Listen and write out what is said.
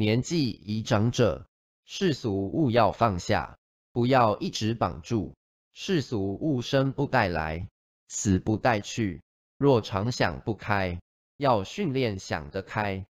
年纪已长者，世俗勿要放下，不要一直绑住。世俗物生不带来，死不带去。若常想不开，要训练想得开。